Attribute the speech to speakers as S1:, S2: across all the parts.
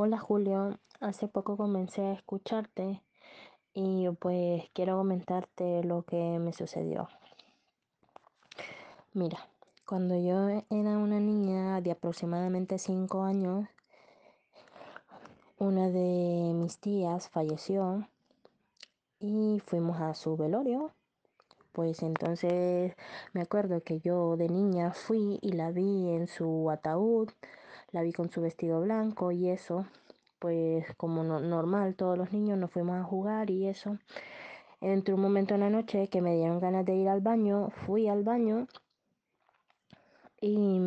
S1: Hola Julio, hace poco comencé a escucharte y pues quiero comentarte lo que me sucedió. Mira, cuando yo era una niña de aproximadamente 5 años, una de mis tías falleció y fuimos a su velorio. Pues entonces me acuerdo que yo de niña fui y la vi en su ataúd la vi con su vestido blanco y eso, pues como normal, todos los niños nos fuimos a jugar y eso. Entre un momento en la noche que me dieron ganas de ir al baño, fui al baño y,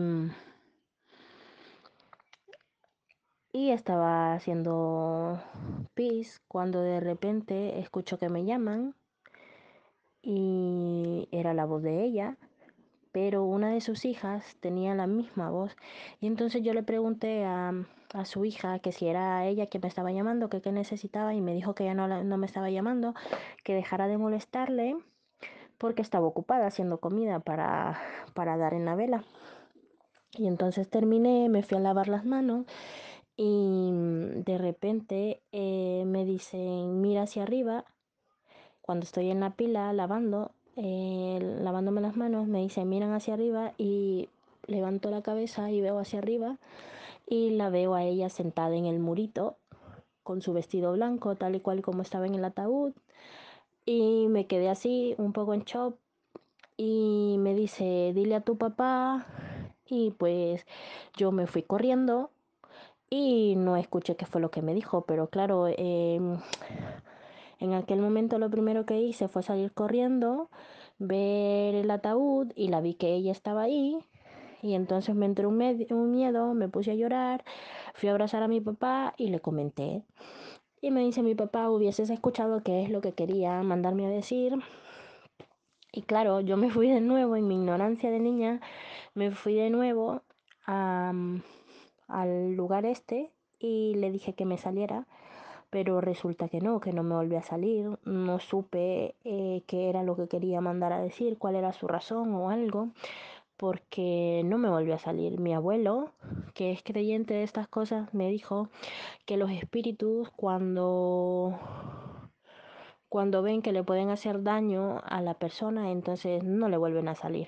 S1: y estaba haciendo pis cuando de repente escucho que me llaman y era la voz de ella pero una de sus hijas tenía la misma voz. Y entonces yo le pregunté a, a su hija que si era ella que me estaba llamando, que qué necesitaba, y me dijo que ella no, no me estaba llamando, que dejara de molestarle porque estaba ocupada haciendo comida para, para dar en la vela. Y entonces terminé, me fui a lavar las manos y de repente eh, me dicen, mira hacia arriba, cuando estoy en la pila lavando, eh, lavándome las manos, me dice, miran hacia arriba y levanto la cabeza y veo hacia arriba y la veo a ella sentada en el murito con su vestido blanco, tal y cual como estaba en el ataúd. Y me quedé así, un poco en shock. Y me dice, dile a tu papá. Y pues yo me fui corriendo y no escuché qué fue lo que me dijo, pero claro, em, en aquel momento lo primero que hice fue salir corriendo, ver el ataúd y la vi que ella estaba ahí. Y entonces me entró un, un miedo, me puse a llorar, fui a abrazar a mi papá y le comenté. Y me dice mi papá, hubieses escuchado qué es lo que quería mandarme a decir. Y claro, yo me fui de nuevo, en mi ignorancia de niña, me fui de nuevo al lugar este y le dije que me saliera pero resulta que no, que no me volvió a salir, no supe eh, qué era lo que quería mandar a decir, cuál era su razón o algo, porque no me volvió a salir. Mi abuelo, que es creyente de estas cosas, me dijo que los espíritus cuando cuando ven que le pueden hacer daño a la persona, entonces no le vuelven a salir.